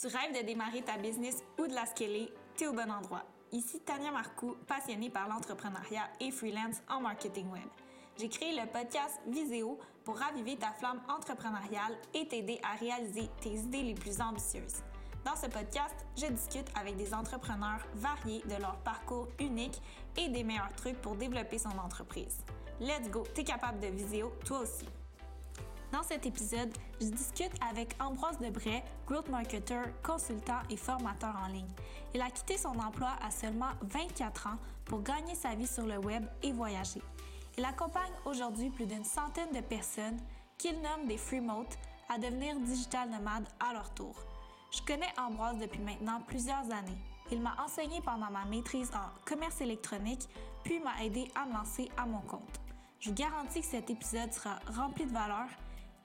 Tu rêves de démarrer ta business ou de la scaler, tu es au bon endroit. Ici Tania Marcoux, passionnée par l'entrepreneuriat et freelance en marketing web. J'ai créé le podcast Viséo pour raviver ta flamme entrepreneuriale et t'aider à réaliser tes idées les plus ambitieuses. Dans ce podcast, je discute avec des entrepreneurs variés de leur parcours unique et des meilleurs trucs pour développer son entreprise. Let's go, t'es capable de Viséo toi aussi. Dans cet épisode, je discute avec Ambroise Debray, growth marketer, consultant et formateur en ligne. Il a quitté son emploi à seulement 24 ans pour gagner sa vie sur le web et voyager. Il accompagne aujourd'hui plus d'une centaine de personnes qu'il nomme des freemotes à devenir digital nomades à leur tour. Je connais Ambroise depuis maintenant plusieurs années. Il m'a enseigné pendant ma maîtrise en commerce électronique, puis m'a aidé à me lancer à mon compte. Je vous garantis que cet épisode sera rempli de valeur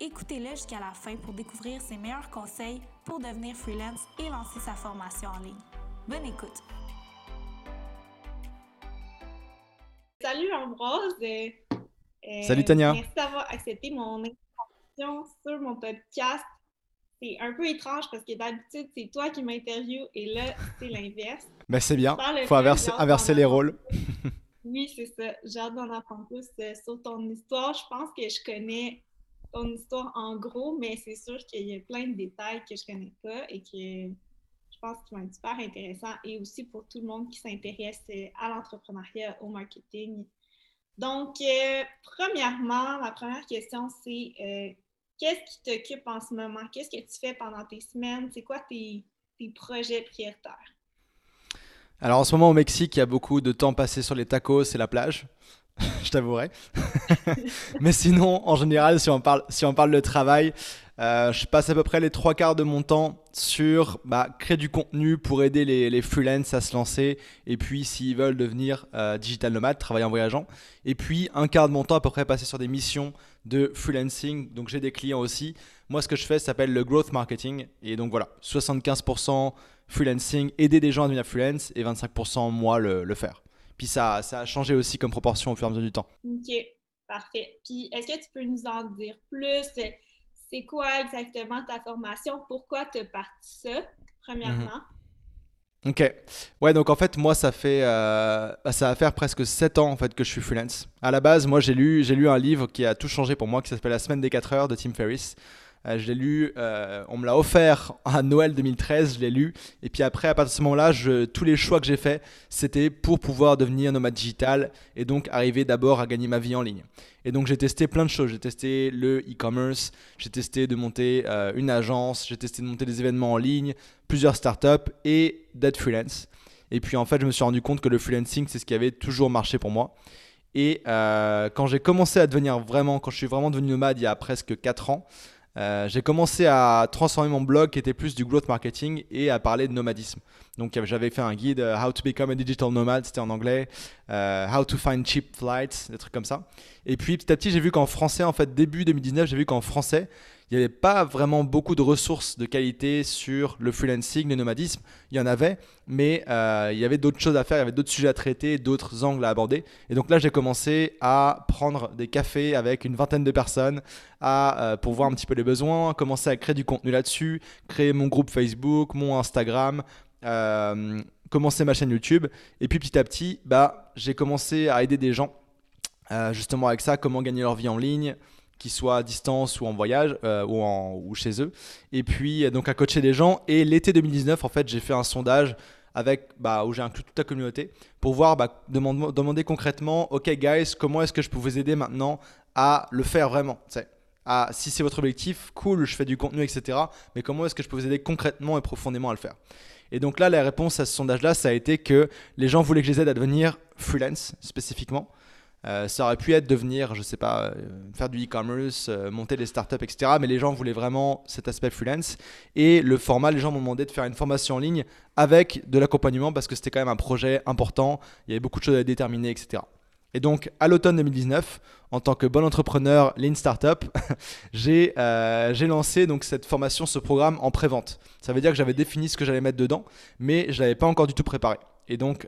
Écoutez-le jusqu'à la fin pour découvrir ses meilleurs conseils pour devenir freelance et lancer sa formation en ligne. Bonne écoute! Salut Ambroise! Euh, Salut Tania! Merci d'avoir accepté mon invitation sur mon podcast. C'est un peu étrange parce que d'habitude, c'est toi qui m'interviews et là, c'est l'inverse. Mais c'est bien, il faut inverser, inverser les rôles. oui, c'est ça. J'ai hâte d'en apprendre plus euh, sur ton histoire. Je pense que je connais ton histoire en gros, mais c'est sûr qu'il y a plein de détails que je connais pas et que je pense qu'ils vont être super intéressants et aussi pour tout le monde qui s'intéresse euh, à l'entrepreneuriat, au marketing. Donc, euh, premièrement, ma première question, c'est euh, qu'est-ce qui t'occupe en ce moment? Qu'est-ce que tu fais pendant tes semaines? C'est quoi tes, tes projets prioritaires? Alors en ce moment au Mexique, il y a beaucoup de temps passé sur les tacos et la plage. je t'avouerai. Mais sinon, en général, si on parle, si on parle de travail, euh, je passe à peu près les trois quarts de mon temps sur bah, créer du contenu pour aider les, les freelances à se lancer et puis s'ils veulent devenir euh, digital nomade, travailler en voyageant. Et puis un quart de mon temps à peu près passé sur des missions de freelancing. Donc j'ai des clients aussi. Moi, ce que je fais s'appelle le growth marketing. Et donc voilà, 75% freelancing, aider des gens à devenir freelance et 25% moi le, le faire. Puis ça, ça a changé aussi comme proportion au fur et à mesure du temps. OK, parfait. Puis est-ce que tu peux nous en dire plus? C'est quoi exactement ta formation? Pourquoi tu as parti ça, premièrement? Mhm. Ok. Ouais, donc en fait, moi, ça fait, euh, bah, ça va faire presque 7 ans en fait que je suis freelance. À la base, moi, j'ai lu, j'ai lu un livre qui a tout changé pour moi, qui s'appelle La semaine des 4 heures de Tim Ferriss. Euh, je l'ai lu, euh, on me l'a offert à Noël 2013, je l'ai lu. Et puis après, à partir de ce moment-là, tous les choix que j'ai faits, c'était pour pouvoir devenir nomade digital et donc arriver d'abord à gagner ma vie en ligne. Et donc j'ai testé plein de choses. J'ai testé le e-commerce, j'ai testé de monter euh, une agence, j'ai testé de monter des événements en ligne, plusieurs startups et d'être freelance. Et puis en fait, je me suis rendu compte que le freelancing, c'est ce qui avait toujours marché pour moi. Et quand j'ai commencé à devenir vraiment, quand je suis vraiment devenu nomade il y a presque 4 ans, euh, j'ai commencé à transformer mon blog qui était plus du growth marketing et à parler de nomadisme. Donc j'avais fait un guide euh, How to become a digital nomad, c'était en anglais, euh, How to find cheap flights, des trucs comme ça. Et puis petit à petit, j'ai vu qu'en français, en fait, début 2019, j'ai vu qu'en français, il n'y avait pas vraiment beaucoup de ressources de qualité sur le freelancing, le nomadisme. Il y en avait, mais euh, il y avait d'autres choses à faire, il y avait d'autres sujets à traiter, d'autres angles à aborder. Et donc là, j'ai commencé à prendre des cafés avec une vingtaine de personnes à, euh, pour voir un petit peu les besoins, commencer à créer du contenu là-dessus, créer mon groupe Facebook, mon Instagram. Euh, commencer ma chaîne YouTube et puis petit à petit bah, j'ai commencé à aider des gens justement avec ça comment gagner leur vie en ligne qu'ils soient à distance ou en voyage euh, ou, en, ou chez eux. Et puis, euh, donc, à coacher des gens. Et l'été 2019, en fait, j'ai fait un sondage avec, bah, où j'ai inclus toute la communauté pour voir, bah, demander, concrètement, OK, guys, comment est-ce que je peux vous aider maintenant à le faire vraiment à, Si c'est votre objectif, cool, je fais du contenu, etc. Mais comment est-ce que je peux vous aider concrètement et profondément à le faire? Et donc là, la réponse à ce sondage-là, ça a été que les gens voulaient que je les aide à devenir freelance spécifiquement. Euh, ça aurait pu être devenir, je sais pas, euh, faire du e-commerce, euh, monter des startups, etc. Mais les gens voulaient vraiment cet aspect freelance. Et le format, les gens m'ont demandé de faire une formation en ligne avec de l'accompagnement parce que c'était quand même un projet important. Il y avait beaucoup de choses à déterminer, etc. Et donc, à l'automne 2019, en tant que bon entrepreneur Lean Startup, j'ai lancé donc cette formation, ce programme en pré-vente. Ça veut dire que j'avais défini ce que j'allais mettre dedans, mais je l'avais pas encore du tout préparé. Et donc,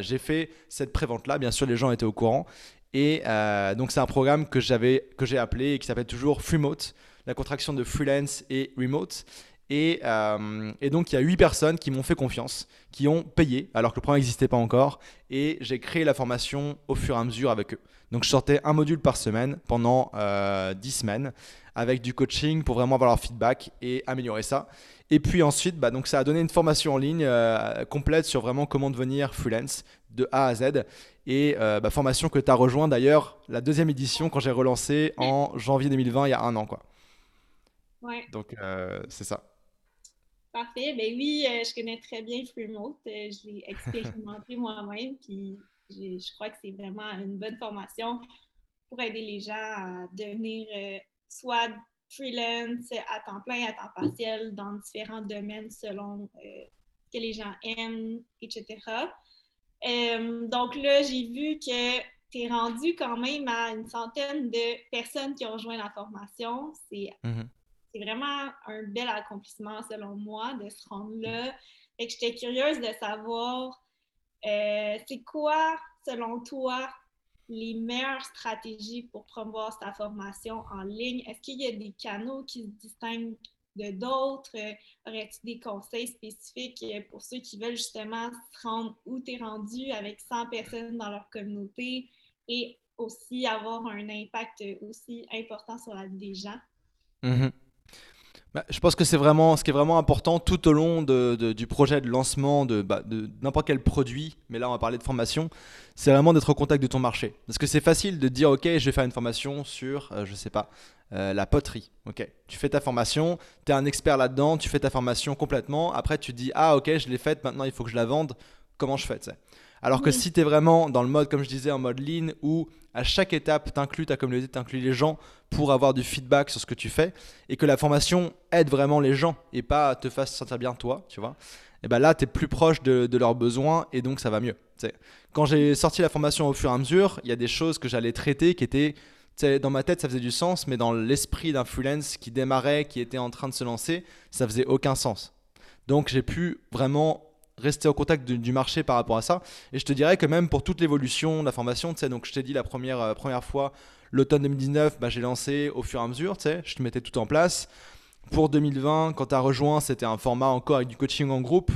j'ai fait cette prévente-là. Bien sûr, les gens étaient au courant. Et euh, donc, c'est un programme que, j'ai appelé et qui s'appelle toujours Freemote, la contraction de freelance et remote. Et, et, donc, il y a 8 personnes qui m'ont fait confiance, qui ont payé, alors que le programme n'existait pas encore. Et j'ai créé la formation au fur et à mesure avec eux. Donc, je sortais un module par semaine pendant 10 semaines avec du coaching pour vraiment avoir leur feedback et améliorer ça. Et puis ensuite, bah, donc ça a donné une formation en ligne euh, complète sur vraiment comment devenir freelance de A à Z. Et euh, bah, formation que tu as rejoint d'ailleurs la deuxième édition quand j'ai relancé en janvier 2020, il y a un an. Quoi. Ouais. Donc euh, c'est ça. Parfait. Ben oui, je connais très bien Freemote. je l'ai expérimenté moi-même. Puis je crois que c'est vraiment une bonne formation pour aider les gens à devenir soit freelance, à temps plein, à temps partiel, dans différents domaines selon euh, ce que les gens aiment, etc. Euh, donc là, j'ai vu que tu es rendu quand même à une centaine de personnes qui ont rejoint la formation. C'est mm-hmm. vraiment un bel accomplissement, selon moi, de se rendre là. Et que j'étais curieuse de savoir, euh, c'est quoi, selon toi, les meilleures stratégies pour promouvoir sa formation en ligne? Est-ce qu'il y a des canaux qui se distinguent de d'autres? Aurais-tu des conseils spécifiques pour ceux qui veulent justement se rendre où tu es rendu avec 100 personnes dans leur communauté et aussi avoir un impact aussi important sur la vie des gens? Mm-hmm. Bah, je pense que c'est vraiment ce qui est vraiment important tout au long du projet de lancement bah, de, n'importe quel produit, mais là on va parler de formation, c'est vraiment d'être au contact de ton marché. Parce que c'est facile de dire ok, je vais faire une formation sur, je euh, je sais pas, euh, la poterie. Ok, tu fais ta formation, tu es un expert là-dedans, tu fais ta formation complètement. Après tu dis ah ok, je l'ai faite, maintenant il faut que je la vende. Comment je fais alors que si tu es vraiment dans le mode, comme je disais, en mode lean, où à chaque étape, tu inclus ta communauté, tu inclus les gens pour avoir du feedback sur ce que tu fais, et que la formation aide vraiment les gens et pas te fasse sentir bien toi, tu vois, et ben là, tu es plus proche de, leurs besoins et donc ça va mieux. Quand j'ai sorti la formation au fur et à mesure, il y a des choses que j'allais traiter qui étaient dans ma tête, ça faisait du sens, mais dans l'esprit d'un freelance qui démarrait, qui était en train de se lancer, ça faisait aucun sens. Donc j'ai pu vraiment rester au contact du, marché par rapport à ça. Et je te dirais que même pour toute l'évolution de la formation, tu sais, donc je t'ai dit la première, euh, première fois, l'automne 2019, bah, j'ai lancé au fur et à mesure, tu sais, je te mettais tout en place. Pour 2020, quand tu as rejoint, c'était un format encore avec du coaching en groupe.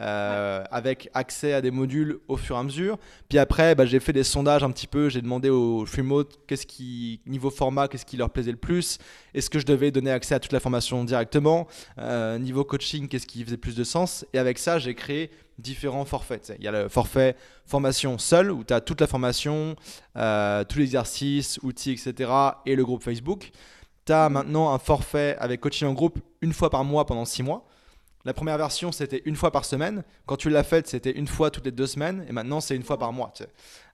Euh, avec accès à des modules au fur et à mesure. Puis après, bah, j'ai fait des sondages un petit peu, j'ai demandé aux Freemote qu'est-ce qui, niveau format, qu'est-ce qui leur plaisait le plus, est-ce que je devais donner accès à toute la formation directement, euh, niveau coaching, qu'est-ce qui faisait plus de sens? Et avec ça, j'ai créé différents forfaits. Il y a le forfait formation seul, où tu as toute la formation, euh, tous les exercices, outils, etc. et le groupe Facebook. Tu as maintenant un forfait avec coaching en groupe une fois par mois pendant six mois. La première version, c'était une fois par semaine. Quand tu l'as faite, c'était une fois toutes les deux semaines. Et maintenant, c'est une fois par mois.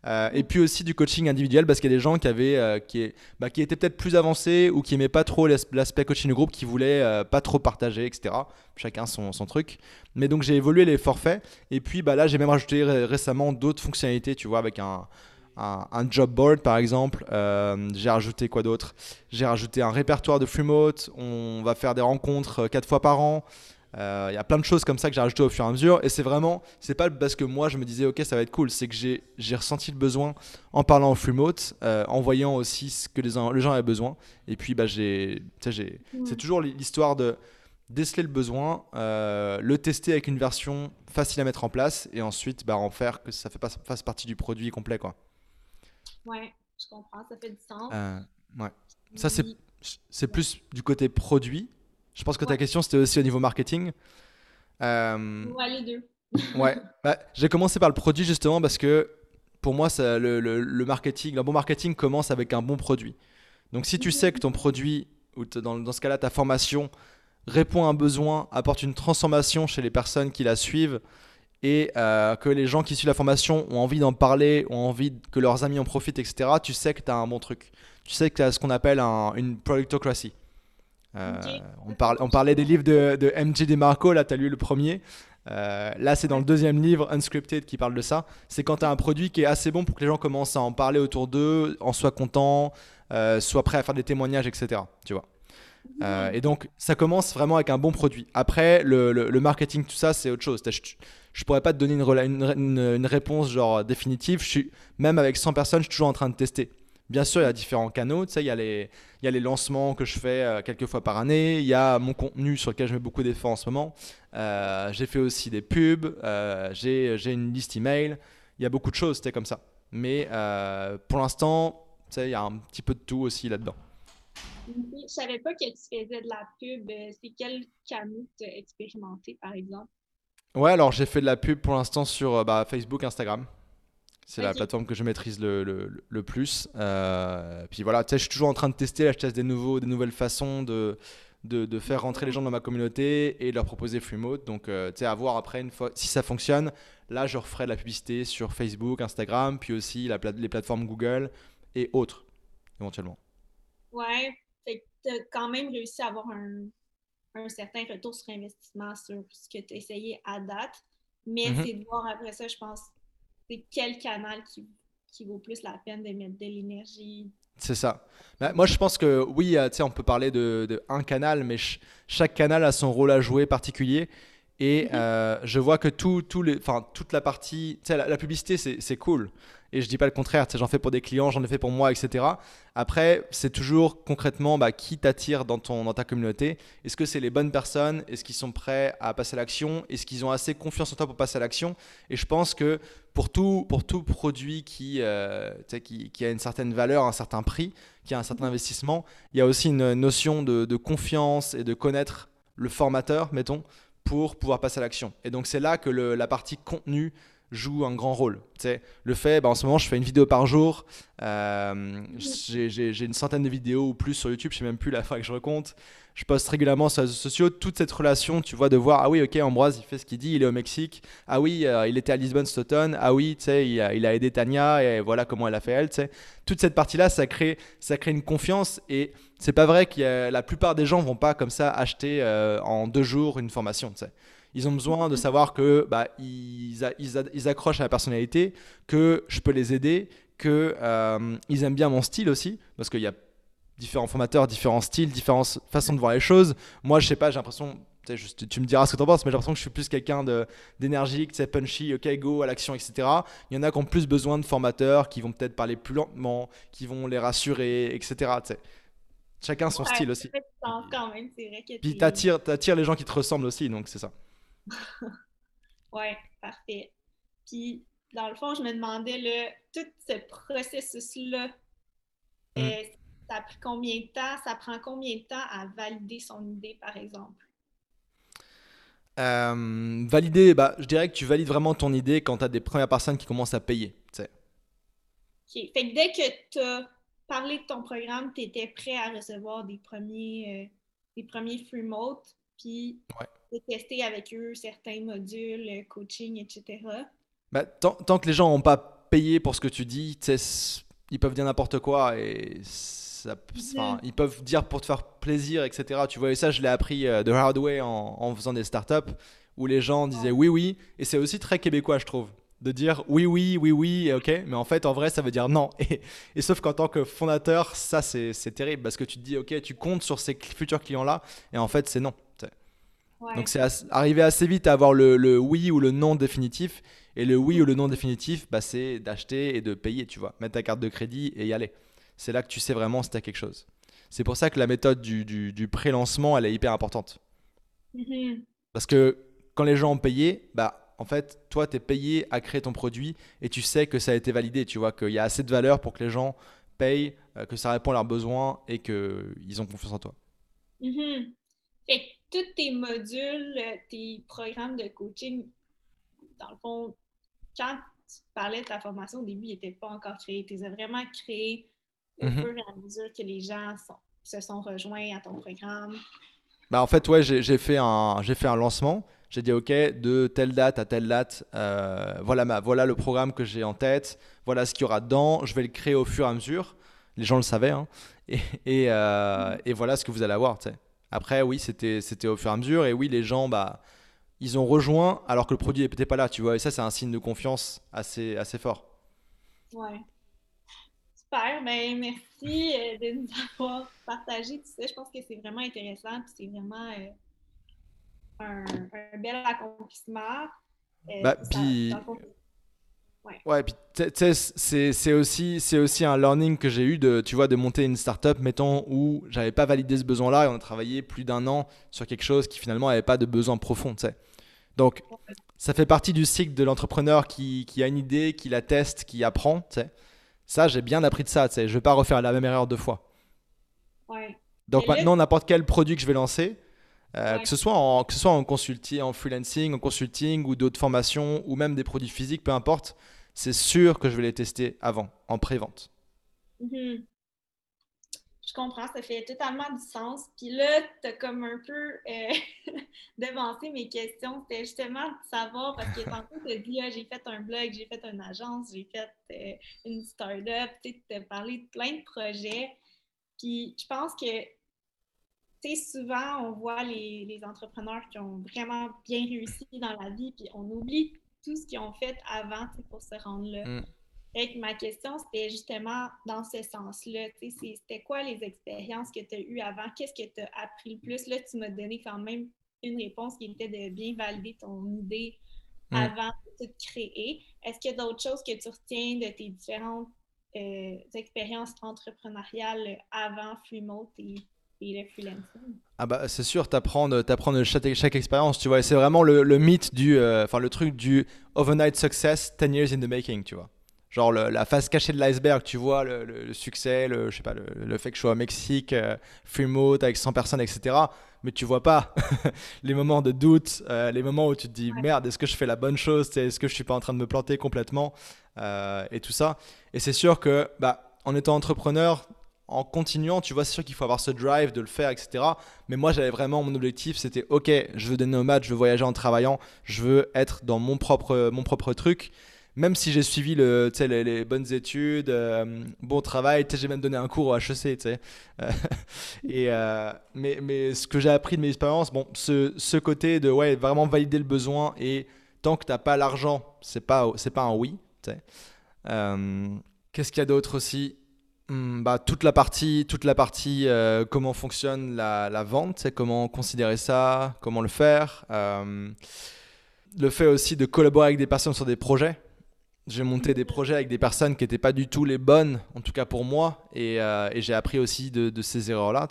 Euh, et puis aussi du coaching individuel parce qu'il y a des gens qui, avaient, euh, qui, bah, qui étaient peut-être plus avancés ou qui n'aimaient pas trop l'aspect coaching de groupe, qui voulaient euh, pas trop partager, etc. Chacun son, son truc. Mais donc, j'ai évolué les forfaits. Et puis bah, là, j'ai même rajouté récemment d'autres fonctionnalités, tu vois, avec un, un, job board par exemple. j'ai rajouté quoi d'autre? J'ai rajouté un répertoire de Freemote. On va faire des rencontres quatre fois par an. Il euh, y a plein de choses comme ça que j'ai rajouté au fur et à mesure. Et c'est vraiment, c'est pas parce que moi je me disais ok ça va être cool, c'est que j'ai ressenti le besoin en parlant au Freemote, euh, en voyant aussi ce que les, les gens avaient besoin. Et puis bah, j'ai, c'est toujours l'histoire de déceler le besoin, euh, le tester avec une version facile à mettre en place et ensuite bah, en faire que ça fait pas, fasse partie du produit complet. Quoi. Ouais, je comprends, ça fait du sens. ouais. Ça, c'est plus du côté produit. Je pense que ta question, c'était aussi au niveau marketing. Euh, ouais, les deux. ouais, bah, j'ai commencé par le produit justement parce que pour moi, ça, le, le, marketing, un bon marketing commence avec un bon produit. Donc si tu sais que ton produit, ou dans, dans ce cas-là, ta formation, répond à un besoin, apporte une transformation chez les personnes qui la suivent, et euh, que les gens qui suivent la formation ont envie d'en parler, ont envie que leurs amis en profitent, etc., tu sais que tu as un bon truc. Tu sais que tu as ce qu'on appelle un, une productocracy. Euh, on, on, parlait des livres de, de MJ DeMarco, là tu as lu le premier. Euh, là, c'est dans le deuxième livre, Unscripted, qui parle de ça. C'est quand tu as un produit qui est assez bon pour que les gens commencent à en parler autour d'eux, en soient contents, soient prêts à faire des témoignages, etc. Tu vois. et donc, ça commence vraiment avec un bon produit. Après, le, marketing, tout ça, c'est autre chose. Je, pourrais pas te donner une, réponse genre définitive. Je suis, même avec 100 personnes, je suis toujours en train de tester. Bien sûr, il y a différents canaux. Tu sais, il y, a les, lancements que je fais euh, quelques fois par année. Il y a mon contenu sur lequel je mets beaucoup d'efforts en ce moment. Euh, j'ai fait aussi des pubs. Euh, j'ai, une liste email. Il y a beaucoup de choses, tu comme ça. Mais pour l'instant, tu sais, il y a un petit peu de tout aussi là-dedans. Je savais pas que tu faisais de la pub. C'est quel canal tu as expérimenté, par exemple? Ouais, alors j'ai fait de la pub pour l'instant sur bah, Facebook, Instagram. C'est la plateforme que je maîtrise le, le, le plus. Euh, puis voilà, tu sais, je suis toujours en train de tester, je teste des, nouveaux, des nouvelles façons de, de, de, faire rentrer les gens dans ma communauté et leur proposer free mode. Donc, euh, tu sais, à voir après, une fois, si ça fonctionne, là, je referai de la publicité sur Facebook, Instagram, puis aussi la, les plateformes Google et autres, éventuellement. Ouais, tu as quand même réussi à avoir un, un, certain retour sur investissement sur ce que tu as essayé à date. Mais mm-hmm. c'est de voir après ça, je pense, c'est quel canal qui, qui, vaut plus la peine de mettre de l'énergie. C'est ça. Bah, moi, je pense que oui, euh, on peut parler de, de, un canal, mais chaque canal a son rôle à jouer particulier. Et mhm. euh, je vois que tout, tout les, toute la partie, la, la publicité, c'est cool. Et je dis pas le contraire, j'en fais pour des clients, j'en ai fait pour moi, etc. Après, c'est toujours concrètement bah, qui t'attire dans, dans ta communauté. Est-ce que c'est les bonnes personnes? Est-ce qu'ils sont prêts à passer à l'action? Est-ce qu'ils ont assez confiance en toi pour passer à l'action? Et je pense que pour tout, pour tout produit qui, euh, qui, a une certaine valeur, un certain prix, qui a un certain investissement, il y a aussi une notion de, confiance et de connaître le formateur, mettons, pour pouvoir passer à l'action. Et donc c'est là que la partie contenu joue un grand rôle. le fait, bah, en ce moment, je fais une vidéo par jour. Euh, j'ai une centaine de vidéos ou plus sur YouTube, je sais même plus la fois que je recompte. Je poste régulièrement sur les réseaux sociaux. Toute cette relation, tu vois, de voir, ah oui, ok, Ambroise, il fait ce qu'il dit, il est au Mexique. Ah oui, euh, il était à Lisbonne cet automne. Ah oui, tu sais, il, a aidé Tania et voilà comment elle a fait elle. Toute cette partie-là, ça crée, ça crée une confiance et c'est pas vrai que la plupart des gens vont pas comme ça acheter euh, en deux jours une formation. Ils ont besoin de savoir que bah, ils, ils, accrochent à la personnalité, que je peux les aider, que euh, ils aiment bien mon style aussi, parce qu'il y a différents formateurs, différents styles, différentes façons de voir les choses. Moi, je sais pas, j'ai l'impression, tu me diras ce que tu en penses, mais j'ai l'impression que je suis plus quelqu'un d'énergique, punchy, ok, go, à l'action, etc. Il y en a qui ont plus besoin de formateurs, qui vont peut-être parler plus lentement, qui vont les rassurer, etc. Chacun son style aussi. Quand même, vrai Puis t'attires, attires les gens qui te ressemblent aussi, donc c'est ça. oui, parfait. Puis, dans le fond, je me demandais, tout ce processus-là, mm. euh, ça a pris combien de temps? Ça prend combien de temps à valider son idée, par exemple? Euh, valider, bah, je dirais que tu valides vraiment ton idée quand tu as des premières personnes qui commencent à payer. OK. Fait que dès que tu as parlé de ton programme, tu étais prêt à recevoir des premiers, euh, des premiers free modes, puis de tester avec eux certains modules, euh, coaching, etc. Bah, tant, tant, que les gens n'ont pas payé pour ce que tu dis, ils peuvent dire n'importe quoi et ça, ils peuvent dire pour te faire plaisir, etc. Tu vois, et ça, je l'ai appris euh, de hard way en, en, faisant des startups où les gens disaient oui, oui. Et c'est aussi très québécois, je trouve de dire oui, oui, oui, oui, ok, mais en fait, en vrai, ça veut dire non. Et, et sauf qu'en tant que fondateur, ça, c'est terrible parce que tu te dis, ok, tu comptes sur ces futurs clients-là, et en fait, c'est non. Donc c'est arriver assez vite à avoir le, oui ou le non définitif. Et le oui ou le non définitif, bah, c'est d'acheter et de payer, tu vois. Mettre ta carte de crédit et y aller. C'est là que tu sais vraiment si tu as quelque chose. C'est pour ça que la méthode du, du, pré-lancement, elle est hyper importante. Mm-hmm. Parce que quand les gens ont payé, bah, en fait, toi, tu es payé à créer ton produit et tu sais que ça a été validé, tu vois, qu'il y a assez de valeur pour que les gens payent, euh, que ça répond à leurs besoins et qu'ils ont confiance en toi. Mm-hmm tous tes modules, euh, tes programmes de coaching, dans le fond, quand tu parlais de ta formation au début, ils n'étaient pas encore créés. Tu les as vraiment créés au mm-hmm. fur et à mesure que les gens se sont rejoints à ton programme. Bah en fait, ouais, j'ai fait, un, fait un lancement. J'ai dit, OK, de telle date à telle date, euh, voilà, ma, voilà le programme que j'ai en tête, voilà ce qu'il y aura dedans. Je vais le créer au fur et à mesure. Les gens le savaient. Hein. et, et, euh, et, voilà ce que vous allez avoir. sais. Après, oui, c'était au fur et à mesure. Et oui, les gens, bah, ils ont rejoint alors que le produit n'était pas là, tu vois. Et ça, c'est un signe de confiance assez, assez fort. Ouais. Super. Ben, merci euh, de nous avoir partagé tout ça. Je pense que c'est vraiment intéressant. C'est vraiment euh, un, un, bel accomplissement. Euh, bah, puis... Ouais, puis c'est aussi, aussi un learning que j'ai eu de, tu vois, de monter une startup, mettons, où j'avais pas validé ce besoin-là et on a travaillé plus d'un an sur quelque chose qui finalement n'avait pas de besoin profond, tu sais. Donc, ça fait partie du cycle de l'entrepreneur qui, qui, a une idée, qui la teste, qui apprend, tu sais. Ça, j'ai bien appris de ça, tu sais. Je vais pas refaire la même erreur deux fois. Ouais. Donc maintenant, n'importe quel produit que je vais lancer, euh, que, ce soit en, que ce soit en consulting, en freelancing, en consulting ou d'autres formations ou même des produits physiques, peu importe, c'est sûr que je vais les tester avant, en pré-vente. Mhm. Je comprends, ça fait totalement du sens. Puis là, tu as comme un peu euh, devancé mes questions. C'était justement de savoir, parce que tantôt, tu as dit, ah, j'ai fait un blog, j'ai fait une agence, j'ai fait euh, une start-up, tu as parlé de plein de projets. Puis je pense que, tu sais, souvent, on voit les, les entrepreneurs qui ont vraiment bien réussi dans la vie, puis on oublie tout ce qu'ils ont fait avant pour se rendre là. Mm. ma question, c'était justement dans ce sens-là. C'était quoi les expériences que tu as eues avant? Qu'est-ce que tu as appris le plus? Là, tu m'as donné quand même une réponse qui était de bien valider ton idée mm. avant de te créer. Est-ce qu'il y a d'autres choses que tu retiens de tes différentes euh, expériences entrepreneuriales avant Freemote et ah bah c'est sûr, t'apprends de chaque, chaque expérience, tu vois. Et c'est vraiment le, le, mythe du, euh, enfin le truc du overnight success, 10 years in the making, tu vois. Genre la face cachée de l'iceberg, tu vois, le, le, succès, le, je sais pas, le, fait que je sois au Mexique, euh, free mode avec 100 personnes, etc. Mais tu vois pas les moments de doute, euh, les moments où tu te dis merde, est-ce que je fais la bonne chose, est-ce que je suis pas en train de me planter complètement et tout ça. Et c'est sûr que, bah, en étant entrepreneur, en continuant, tu vois, c'est sûr qu'il faut avoir ce drive de le faire, etc. Mais moi, j'avais vraiment mon objectif, c'était ok, je veux des nomades, je veux voyager en travaillant, je veux être dans mon propre, mon propre truc. Même si j'ai suivi le, les, les bonnes études, euh, bon travail, j'ai même donné un cours au HEC, et, euh, mais, ce que j'ai appris de mes expériences, bon, ce, côté de ouais, vraiment valider le besoin et tant que tu n'as pas l'argent, c'est pas, pas un oui. Euh, qu'est-ce qu'il y a d'autre aussi? Bah, toute la partie, toute la partie euh, comment fonctionne la, la vente, comment considérer ça, comment le faire. Euh, le fait aussi de collaborer avec des personnes sur des projets. J'ai monté des projets avec des personnes qui n'étaient pas du tout les bonnes, en tout cas pour moi, et, euh, j'ai appris aussi de, ces erreurs-là,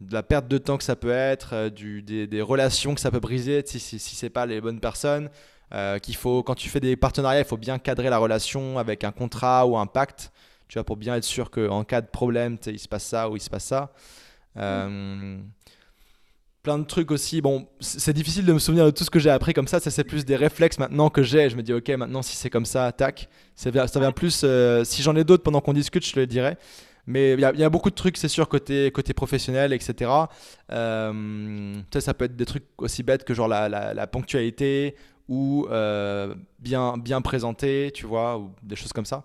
de la perte de temps que ça peut être, des, relations que ça peut briser si, si, si ce n'est pas les bonnes personnes. qu'il faut, quand tu fais des partenariats, il faut bien cadrer la relation avec un contrat ou un pacte tu vois, pour bien être sûr qu'en cas de problème, il se passe ça ou il se passe ça. Euh, plein de trucs aussi. Bon, c'est difficile de me souvenir de tout ce que j'ai appris comme ça. Ça, c'est plus des réflexes maintenant que j'ai. Je me dis, ok, maintenant, si c'est comme ça, tac. Ça vient, ça vient plus. Euh, si j'en ai d'autres pendant qu'on discute, je te le dirai. Mais il y, y, a beaucoup de trucs, c'est sûr, côté, côté professionnel, etc. Euh, ça peut être des trucs aussi bêtes que genre la, la, la ponctualité ou euh, bien, bien présenté, tu vois, ou des choses comme ça.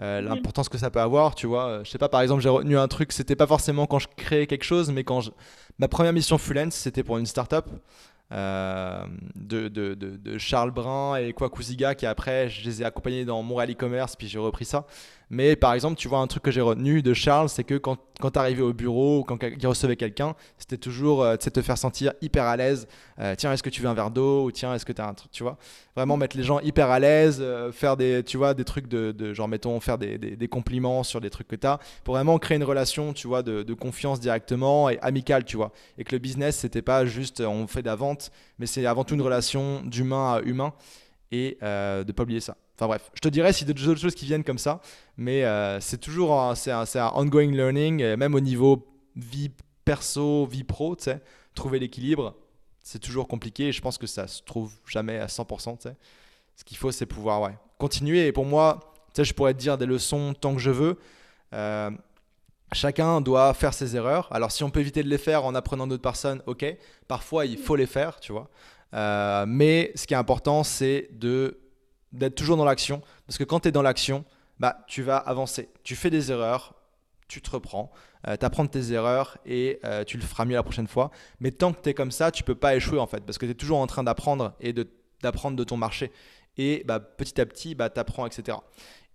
Euh, l'importance que ça peut avoir, tu vois. Euh, je sais pas, par exemple, j'ai retenu un truc, c'était pas forcément quand je créais quelque chose, mais quand je... ma première mission freelance, c'était pour une startup euh, de, de, de, Charles Brun et Kwakuziga qui après, je les ai accompagnés dans Montréal e-commerce, puis j'ai repris ça. Mais par exemple, tu vois, un truc que j'ai retenu de Charles, c'est que quand, quand tu arrivais au bureau quand il recevait quelqu'un, c'était toujours euh, te faire sentir hyper à l'aise. Euh, tiens, est-ce que tu veux un verre d'eau Ou tiens, est-ce que tu as un truc Tu vois Vraiment mettre les gens hyper à l'aise, euh, faire des, tu vois, des trucs de, de genre, mettons, faire des, des, compliments sur des trucs que tu as, pour vraiment créer une relation, tu vois, de, de, confiance directement et amicale, tu vois. Et que le business, c'était pas juste on fait de la vente, mais c'est avant tout une relation d'humain à humain et de ne pas oublier ça. Enfin bref, je te dirais si d'autres choses qui viennent comme ça, mais euh, c'est toujours un, c'est un, ongoing learning, même au niveau vie perso, vie pro, tu sais, trouver l'équilibre, c'est toujours compliqué et je pense que ça se trouve jamais à 100%, tu sais. Ce qu'il faut, c'est pouvoir ouais, continuer. Et pour moi, tu sais, je pourrais te dire des leçons tant que je veux. Euh, chacun doit faire ses erreurs. Alors si on peut éviter de les faire en apprenant d'autres personnes, ok. Parfois, il faut les faire, tu vois. Euh, mais ce qui est important, c'est de d'être toujours dans l'action. Parce que quand tu es dans l'action, bah, tu vas avancer. Tu fais des erreurs, tu te reprends, euh, tu apprends de tes erreurs et euh, tu le feras mieux la prochaine fois. Mais tant que tu es comme ça, tu peux pas échouer en fait. Parce que tu es toujours en train d'apprendre et d'apprendre de, ton marché. Et bah, petit à petit, bah, tu apprends, etc.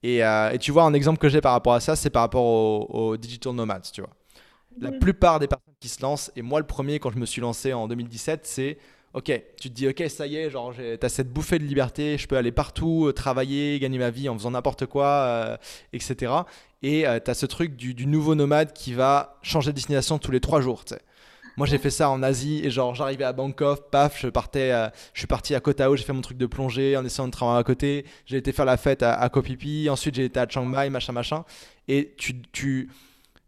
Euh, et, tu vois, un exemple que j'ai par rapport à ça, c'est par rapport aux, digital nomads. Tu vois. La plupart des personnes qui se lancent, et moi le premier quand je me suis lancé en 2017, c'est ok, tu te dis, ok, ça y est, genre, t'as cette bouffée de liberté, je peux aller partout, euh, travailler, gagner ma vie en faisant n'importe quoi, euh, etc. Et tu as ce truc du, nouveau nomade qui va changer de destination tous les trois jours. Moi, j'ai fait ça en Asie et genre, j'arrivais à Bangkok, paf, je partais, je suis parti à Koh Tao, j'ai fait mon truc de plongée en essayant de travailler à côté. J'ai été faire la fête à, à ensuite j'ai été à Chiang Mai, machin, machin. Et tu, tu,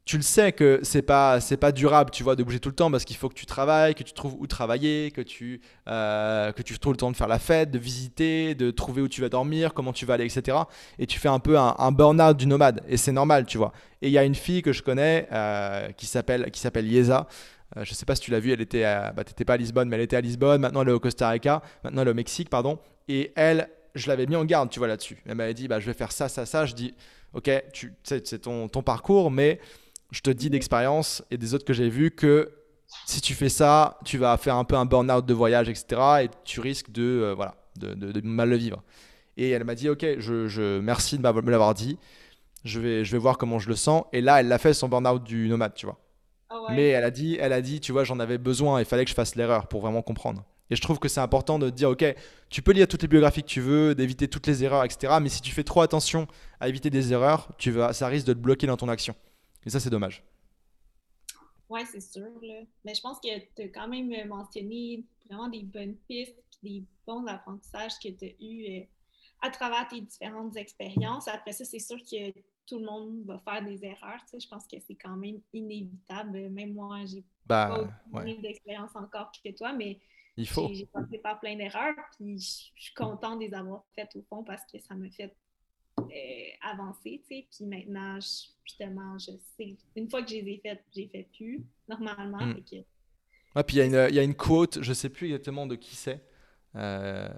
tu le sais que c'est pas c'est pas durable tu vois de bouger tout le temps parce qu'il faut que tu travailles que tu trouves où travailler que tu euh, que tu trouves le temps de faire la fête de visiter de trouver où tu vas dormir comment tu vas aller etc et tu fais un peu un, burn-out du nomade. Et c'est normal tu vois. Et il y a une fille que je connais euh, qui s'appelle qui s'appelle Yeza euh, je sais pas si tu l'as vue elle était à, bah t'étais pas à Lisbonne mais elle était à Lisbonne maintenant elle est au Costa Rica maintenant elle est au Mexique pardon. Et elle je l'avais mis en garde tu vois là-dessus. Elle m'avait dit bah je vais faire ça ça ça. Je dis ok c'est ton ton parcours mais je te dis d'expérience et des autres que j'ai vus que si tu fais ça, tu vas faire un peu un burn-out de voyage, etc. Et tu risques de, euh, voilà, de, mal le vivre. Et elle m'a dit, ok, je, je merci de me l'avoir dit. Je vais, je vais voir comment je le sens. Et là, elle l'a fait son burn-out du nomade, tu vois. Ah Mais elle a dit, elle a dit, tu vois, j'en avais besoin. Il fallait que je fasse l'erreur pour vraiment comprendre. Et je trouve que c'est important de dire, ok, tu peux lire toutes les biographies que tu veux, d'éviter toutes les erreurs, etc. Mais si tu fais trop attention à éviter des erreurs, tu vas, ça risque de te bloquer dans ton action. Et ça, c'est dommage. Oui, c'est sûr. Mais je pense que tu as quand même mentionné vraiment des bonnes pistes des bons apprentissages que tu as eus euh, à travers tes différentes expériences. Après ça, c'est sûr que tout le monde va faire des erreurs. Je pense que c'est quand même inévitable. Même moi, j'ai bah, pas ouais. d'expérience encore que toi, mais. J'ai passé par plein d'erreurs, puis je suis contente de les avoir faites au fond parce que ça me fait euh, avancé, tu sais. Puis maintenant, justement, je sais, une fois que je les ai faites, j'ai fait plus, normalement. Mm. puis il y, y, a une quote, je sais plus exactement de qui c'est, euh,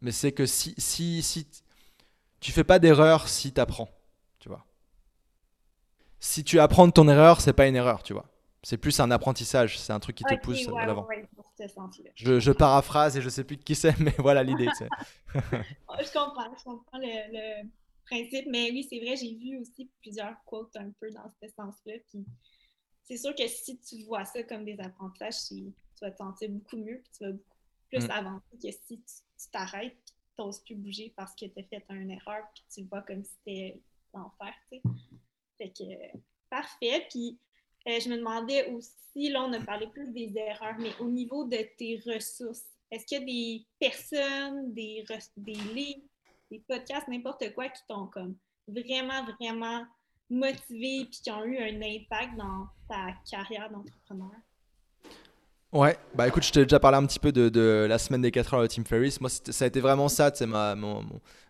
mais c'est que si, si, si tu fais pas d'erreur si tu apprends, tu vois. Si tu apprends de ton erreur, c'est pas une erreur, tu vois. C'est plus un apprentissage, c'est un truc qui te pousse à l'avant. je, je, paraphrase et je sais plus de qui c'est, mais voilà l'idée. je comprends, je comprends le, principe. Mais oui, c'est vrai, j'ai vu aussi plusieurs quotes un peu dans ce sens-là. Puis c'est sûr que si tu vois ça comme des apprentissages, tu vas te sentir beaucoup mieux, puis tu vas beaucoup plus mm. avancer que si tu t'arrêtes et tu n'oses plus bouger parce que tu as fait une erreur, puis tu le vois comme si c'était l'enfer, tu sais. Fait que, parfait. Puis euh, je me demandais aussi, là, on a parlé plus des erreurs, mais au niveau de tes ressources, est-ce qu'il y a des personnes, des, des livres, des podcasts, n'importe quoi qui t'ont comme vraiment, vraiment motivé et qui ont eu un impact dans ta carrière d'entrepreneur? Ouais, bah écoute, je t'ai déjà parlé un petit peu de, la semaine des 4 heures de Tim Ferriss. Moi, ça a été vraiment ça, c'est mon,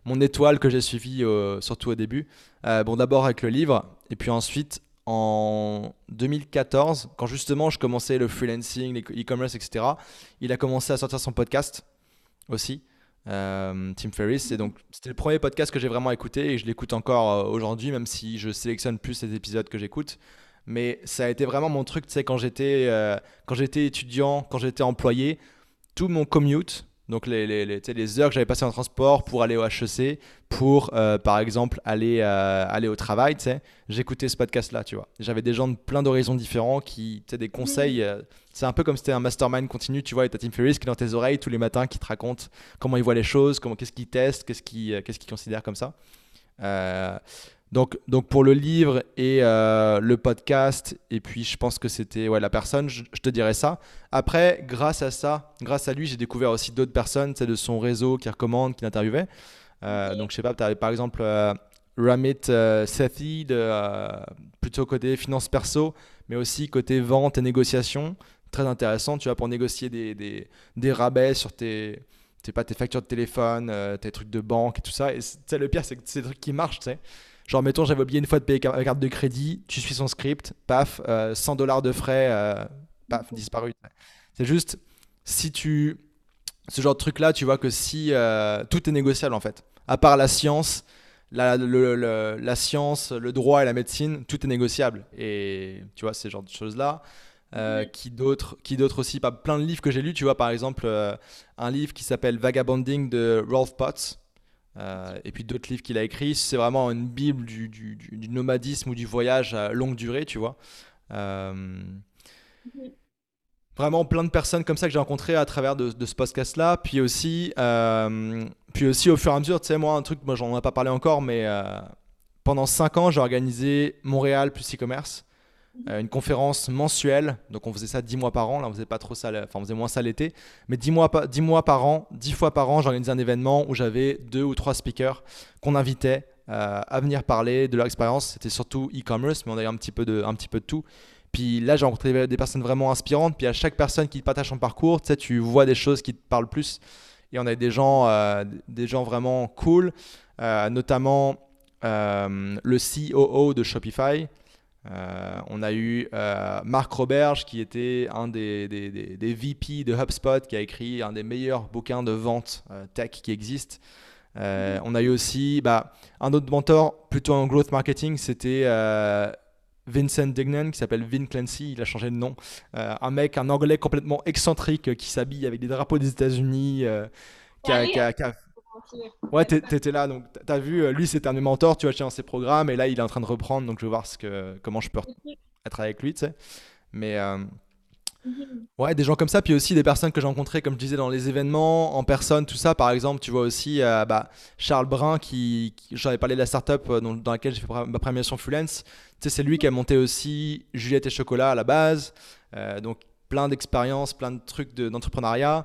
mon, étoile que j'ai suivi surtout au début. Euh, bon, d'abord avec le livre, et puis ensuite en 2014, quand justement je commençais le freelancing, l'e-commerce, etc., il a commencé à sortir son podcast aussi. Euh, Tim Ferriss. Et donc, c'était le premier podcast que j'ai vraiment écouté et je l'écoute encore euh, aujourd'hui, même si je sélectionne plus les épisodes que j'écoute. Mais ça a été vraiment mon truc, tu sais, quand j'étais euh, quand j'étais étudiant, quand j'étais employé, tout mon commute, donc les, les, les, les heures que j'avais passées en transport pour aller au HEC, pour euh, par exemple aller, euh, aller au travail, j'écoutais ce podcast-là, tu vois. J'avais des gens de plein d'horizons différents qui, tu des conseils. Euh, c'est un peu comme si c'était un mastermind continu, tu vois, et t'as Tim Ferriss qui est dans tes oreilles tous les matins, qui te raconte comment il voit les choses, comment, qu'est-ce qu'il teste, qu'est-ce qu'il, qu'est-ce qu'il considère comme ça. Donc, donc pour le livre et euh, le podcast, et puis je pense que c'était ouais, la personne, je, te dirais ça. Après, grâce à ça, grâce à lui, j'ai découvert aussi d'autres personnes de son réseau qui recommandent, qui l'interviewaient. Euh, donc je sais pas, tu avais par exemple euh, Ramit Sethi, de, plutôt côté finance perso, mais aussi côté vente et négociation. Très intéressant, tu vois, pour négocier des, des, des rabais sur tes, pas, tes factures de téléphone, tes trucs de banque et tout ça. Et le pire, c'est que c'est des trucs qui marchent, tu sais. Genre, mettons, j'avais oublié une fois de payer la carte de crédit, tu suis son script, paf, 100 euh, dollars de frais, euh, paf, disparu. C'est juste, si tu. Ce genre de truc-là, tu vois que si. Euh, tout est négociable en fait. À part la science, la, la science, le droit et la médecine, tout est négociable. Et tu vois, ces genres de choses-là. qui d'autres qui d'autres aussi pas plein de livres que j'ai lus tu vois par exemple un livre qui s'appelle Vagabonding de Rolf Potts euh, et puis d'autres livres qu'il a écrits. C'est vraiment une bible du, du, du, nomadisme ou du voyage à longue durée, tu vois. Euh, vraiment plein de personnes comme ça que j'ai rencontrées à travers de, ce podcast-là. Puis aussi, euh, puis aussi au fur et à mesure, tu sais, moi, un truc, moi, j'en ai pas parlé encore, mais pendant 5 ans, j'ai organisé Montréal plus e-commerce. Euh, une conférence mensuelle, donc on faisait ça 10 mois par an, là on faisait pas trop ça, enfin on faisait moins ça l'été, mais 10 mois, 10 mois par an, 10 fois par an, j'organisais un événement où j'avais deux ou trois speakers qu'on invitait à venir parler de leur expérience. C'était surtout e-commerce, mais on avait un petit peu de, un petit peu de tout. Puis là, j'ai rencontré des personnes vraiment inspirantes. Puis à chaque personne qui partage son parcours, tu sais, tu vois des choses qui te parlent plus. Et on a des gens, euh, des gens vraiment cool, euh, notamment euh, le COO de Shopify. On a eu Marc Roberge qui était un des, des, des, VP de HubSpot qui a écrit un des meilleurs bouquins de vente tech qui existent. on a eu aussi bah, un autre mentor plutôt en growth marketing, c'était Vincent Dignan qui s'appelle Vin Clancy, il a changé de nom. Euh, un mec, un anglais complètement excentrique euh, qui s'habille avec des drapeaux des États-Unis. Euh, qui a, Ouais, t'étais là, donc t'as vu, lui c'était un de mes mentors, tu vois, dans ses programmes, et là il est en train de reprendre, donc je vais voir ce que, comment je peux être avec lui, tu sais. Mais Mhm. Ouais, des gens comme ça, puis aussi des personnes que j'ai rencontrées, comme je disais, dans les événements, en personne, tout ça. Par exemple, tu vois aussi euh, bah, Charles Brun, qui, j'avais parlé de la startup euh, dans, laquelle j'ai fait ma première mission Freelance. Tu sais, c'est lui qui a monté aussi Juliette et Chocolat à la base. Euh, donc, plein d'expériences, plein de trucs d'entrepreneuriat.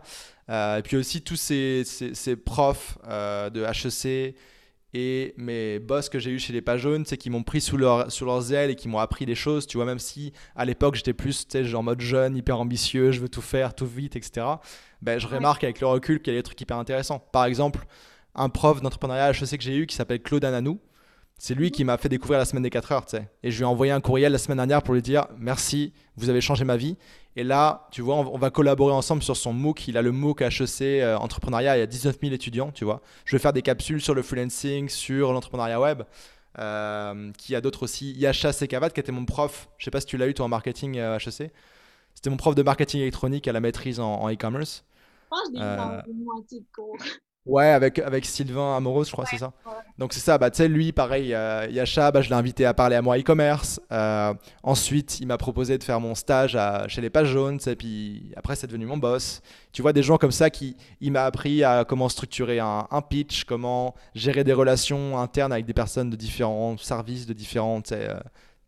Et puis aussi tous ces, ces profs de HEC et mes boss que j'ai eu chez les pas jaunes, c'est qu'ils m'ont pris sous leur, sous leurs ailes et qui m'ont appris des choses, tu vois, même si à l'époque j'étais plus, tu sais, en mode jeune, hyper ambitieux, je veux tout faire, tout vite, etc. Ben, je remarque avec le recul qu'il y a des trucs hyper intéressants. Par exemple, un prof d'entrepreneuriat sais que j'ai eu qui s'appelle Claude Ananou, c'est lui qui m'a fait découvrir la semaine des 4 heures, tu sais. Et je lui ai envoyé un courriel la semaine dernière pour lui dire merci, vous avez changé ma vie. Et là, tu vois, on, va collaborer ensemble sur son MOOC. Il a le MOOC HEC euh, entrepreneuriat, il y a 19 000 étudiants, tu vois. Je vais faire des capsules sur le freelancing, sur l'entrepreneuriat web. Euh, qui a d'autres aussi. Yacha Sekavat, qui était mon prof. Je sais pas si tu l'as eu toi en marketing euh, HEC. C'était mon prof de marketing électronique à la maîtrise en e-commerce. Je pense que je l'ai moitié de cours. Ouais, avec, avec Sylvain Amoros, je crois, c'est ça. Donc c'est ça, bah, tu sais, lui, pareil, euh, Yacha, bah, je l'ai invité à parler à moi e-commerce. Euh, ensuite, il m'a proposé de faire mon stage à, chez les Pages Jaunes, et puis après, c'est devenu mon boss. Tu vois, des gens comme ça qui, il m'a appris à comment structurer un, un, pitch, comment gérer des relations internes avec des personnes de différents services, de différents, euh,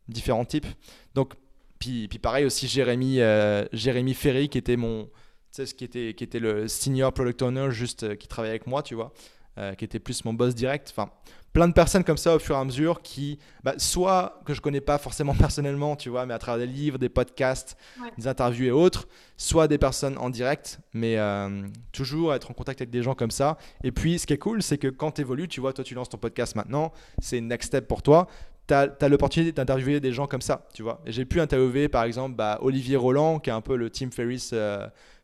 différents types. Donc, puis, puis pareil aussi, Jérémy, euh, Jérémy Ferry, qui était mon sais, ce qui était, qui était le senior product owner, juste euh, qui travaillait avec moi, tu vois, euh, qui était plus mon boss direct. Enfin, plein de personnes comme ça au fur et à mesure qui, bah, soit que je connais pas forcément personnellement, tu vois, mais à travers des livres, des podcasts, des interviews et autres, soit des personnes en direct, mais euh, toujours être en contact avec des gens comme ça. Et puis, ce qui est cool, c'est que quand tu évolues, tu vois, toi, tu lances ton podcast maintenant, c'est une next step pour toi tu as, l'opportunité d'interviewer des gens comme ça, tu vois. J'ai pu interviewer par exemple bah, Olivier Roland, qui est un peu le Tim Ferriss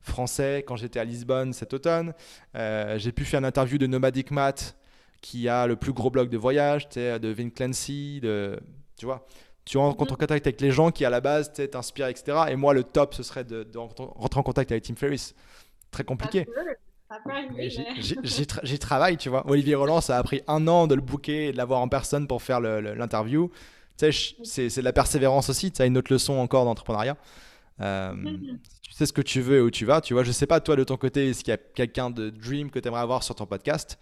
français quand j'étais à Lisbonne cet automne. Euh, j'ai pu faire une interview de Nomadic Matt, qui a le plus gros blog de voyage, de Vin Clancy, de, tu vois. Tu rentres en contact avec les gens qui à la base t'inspirent, etc. Et moi, le top, ce serait de, rentrer en contact avec Tim Ferriss. Très compliqué. J'y travaille, tu vois. Olivier Roland, ça a pris un an de le booker et de l'avoir en personne pour faire l'interview. Tu sais, c'est de la persévérance aussi. Tu as une autre leçon encore d'entrepreneuriat. Euh, sais ce que tu veux et où tu vas. Tu vois, je sais pas, toi, de ton côté, est-ce qu'il y a quelqu'un de dream que tu aimerais avoir sur ton podcast?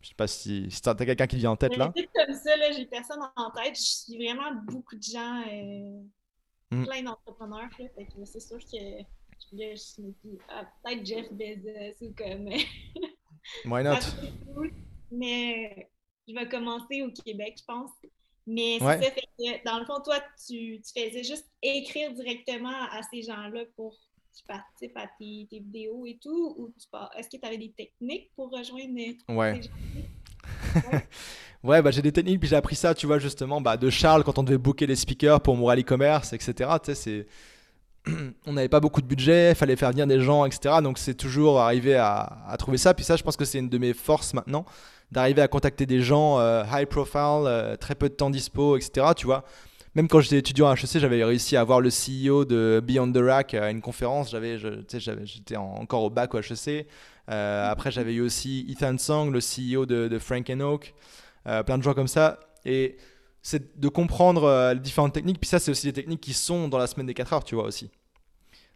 Je sais pas si, si tu as quelqu'un qui vient en tête là. comme ça, là, j'ai personne en tête. Je suis vraiment beaucoup de gens, euh, hmm. plein d'entrepreneurs. C'est sûr que je me dis, ah, peut-être Jeff Bezos ou comme. Why not? Mais je vais commencer au Québec, je pense. Mais ça, fait que dans le fond, toi, tu, tu faisais juste écrire directement à ces gens-là pour tu participes à tes, vidéos et tout, ou est-ce que tu avais des techniques pour rejoindre Ouais. ouais, bah, j'ai des techniques, puis j'ai appris ça, tu vois, justement, bah, de Charles quand on devait booker les speakers pour Moral e-commerce, etc. Tu sais, c'est. on n'avait pas beaucoup de budget, il fallait faire venir des gens, etc. Donc c'est toujours arrivé à, à, trouver ça. Puis ça, je pense que c'est une de mes forces maintenant, d'arriver à contacter des gens euh, high profile, euh, très peu de temps dispo, etc. Tu vois, même quand j'étais étudiant à HEC, j'avais réussi à avoir le CEO de Beyond the Rack à une conférence. J'avais, j'étais encore au bac au HEC. Euh, après, j'avais eu aussi Ethan Song, le CEO de, Frank Oak, euh, plein de gens comme ça. Et c'est de comprendre euh, les différentes techniques. Puis ça, c'est aussi des techniques qui sont dans la semaine des 4 heures, tu vois aussi.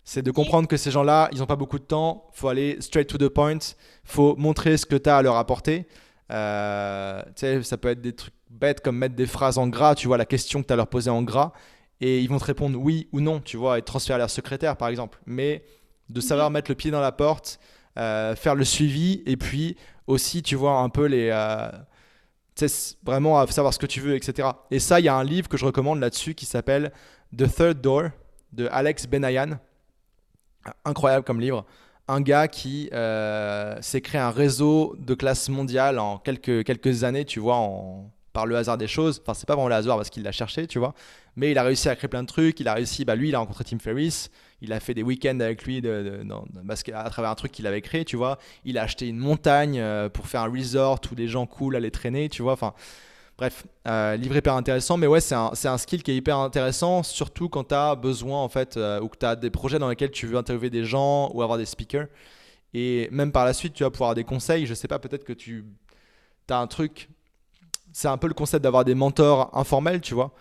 C'est de comprendre que ces gens-là, ils n'ont pas beaucoup de temps. faut aller straight to the point. faut montrer ce que tu as à leur apporter. Euh, ça peut être des trucs bêtes comme mettre des phrases en gras, tu vois, la question que tu as à leur poser en gras. Et ils vont te répondre oui ou non, tu vois, et transférer à leur secrétaire, par exemple. Mais de savoir mettre le pied dans la porte, euh, faire le suivi, et puis aussi, tu vois, un peu les. Euh, vraiment savoir ce que tu veux, etc. Et ça, il y a un livre que je recommande là-dessus qui s'appelle The Third Door de Alex Benayan. Incroyable comme livre. Un gars qui euh, s'est créé un réseau de classe mondiale en quelques, quelques années, tu vois, en, par le hasard des choses. Enfin, c'est pas vraiment le hasard parce qu'il l'a cherché, tu vois. Mais il a réussi à créer plein de trucs. Il a réussi, bah lui, il a rencontré Tim Ferriss. Il a fait des week-ends avec lui à travers un truc qu'il avait créé, tu vois. Il a acheté une montagne euh, pour faire un resort où des gens cool allaient traîner, tu vois. Bref, euh, livre hyper intéressant. Mais ouais, c'est un, un, skill qui est hyper intéressant, surtout quand tu as besoin, en fait, euh, ou que tu as des projets dans lesquels tu veux interviewer des gens ou avoir des speakers. Et même par la suite, tu vas pouvoir avoir des conseils. Je sais pas, peut-être que tu as un truc. C'est un peu le concept d'avoir des mentors informels, tu vois.